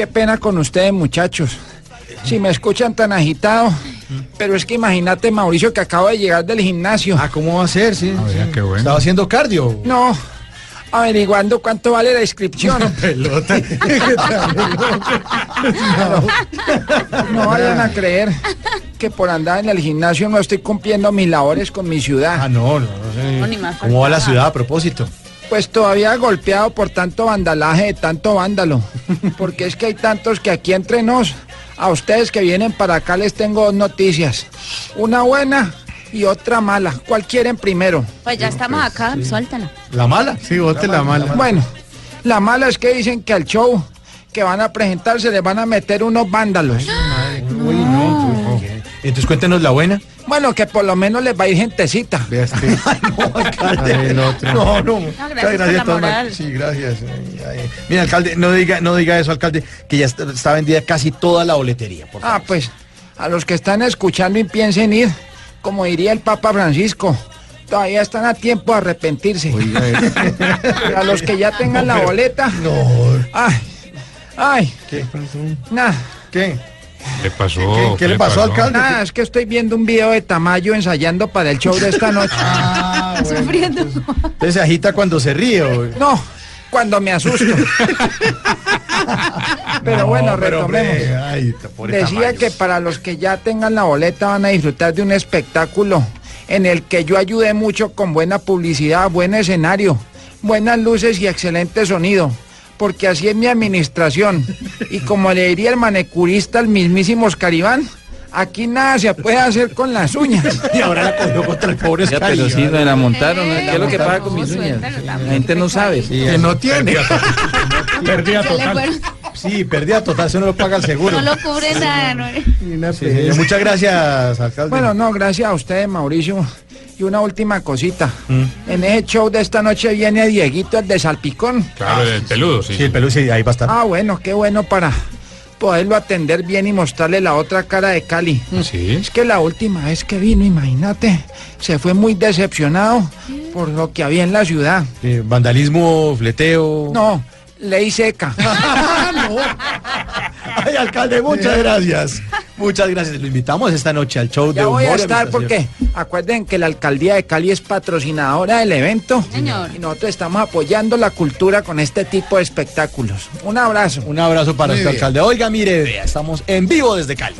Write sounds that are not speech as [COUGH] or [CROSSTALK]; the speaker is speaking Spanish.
Qué pena con ustedes, muchachos. Si me escuchan tan agitado, pero es que imagínate, Mauricio, que acabo de llegar del gimnasio. Ah, ¿cómo va a ser? Sí. Oiga, sí. qué bueno. Estaba haciendo cardio. No, averiguando cuánto vale la inscripción. [LAUGHS] Pelota. [LAUGHS] No vayan a creer que por andar en el gimnasio no estoy cumpliendo mis labores con mi ciudad. Ah, no, no, no sé. No, ni más ¿Cómo va la ciudad a propósito? Pues todavía golpeado por tanto vandalaje de tanto vándalo. [LAUGHS] Porque es que hay tantos que aquí entre nos, a ustedes que vienen para acá les tengo dos noticias. Una buena y otra mala. ¿Cuál quieren primero? Pues ya estamos acá, suéltala. ¿La mala? Sí, bote la mala. Bueno, la mala es que dicen que al show que van a presentarse les van a meter unos vándalos. Uy, no. Entonces cuéntenos la buena. Bueno, que por lo menos les va a ir gentecita. Vea este. [LAUGHS] No, alcalde. Ay. No, no. gracias por la. Sí, gracias. Ay, ay. Mira, alcalde, no diga, no diga eso, alcalde, que ya está, está vendida casi toda la boletería. Por favor. Ah, pues, a los que están escuchando y piensen ir, como diría el Papa Francisco, todavía están a tiempo de arrepentirse. Oiga, eh. [LAUGHS] A los que ya tengan la boleta, No. ay, ay, ¿Qué? nada, ¿Qué? ¿Qué pasó? ¿Qué- qué le pasó, alcalde? nada, es que estoy viendo un video de Tamayo ensayando para el show de esta [LAUGHS] noche. Ah, sufriendo. Entonces se agita cuando se ríe. No, cuando me asusto. [LAUGHS] Pero bueno, hombre, retomemos. ay, Decía Tamayo. que para los que ya tengan la boleta van a disfrutar de un espectáculo en el que yo ayudé mucho con buena publicidad, buen escenario, buenas luces y excelente sonido. Porque así es mi administración. Y como le diría el manecurista al mismísimo Oscaribán, aquí nada se puede hacer con las uñas. Y ahora la cogió contra el pobre Ya, Oscar. pero sí, me la montaron. ¿no? Eh, ¿Qué es lo que pasa no, con mis uñas? La gente no sabe. Que no tiene. Le total. Sí, pérdida total, eso no lo paga el seguro. No lo cubre nada. ¿no? Sí. Muchas gracias, alcalde. Bueno, no, gracias a ustedes, Mauricio. Y una última cosita. En ese show de esta noche viene Dieguito, el de Salpicón. Claro, el peludo, sí. Sí, el pelo sí, ahí va a estar. Ah, bueno, qué bueno para poderlo atender bien y mostrarle la otra cara de Cali. Sí. Es que la última vez que vino, imagínate, se fue muy decepcionado por lo que había en la ciudad. Eh, vandalismo, fleteo. No, ley seca. [LAUGHS] [LAUGHS] Ay, alcalde, muchas gracias. Muchas gracias. Lo invitamos esta noche al show de voy a humor y estar porque acuerden que la alcaldía de Cali es patrocinadora del evento. Señor. Y nosotros estamos apoyando la cultura con este tipo de espectáculos. Un abrazo. Un abrazo para bien. alcalde. Oiga, mire, vea, estamos en vivo desde Cali.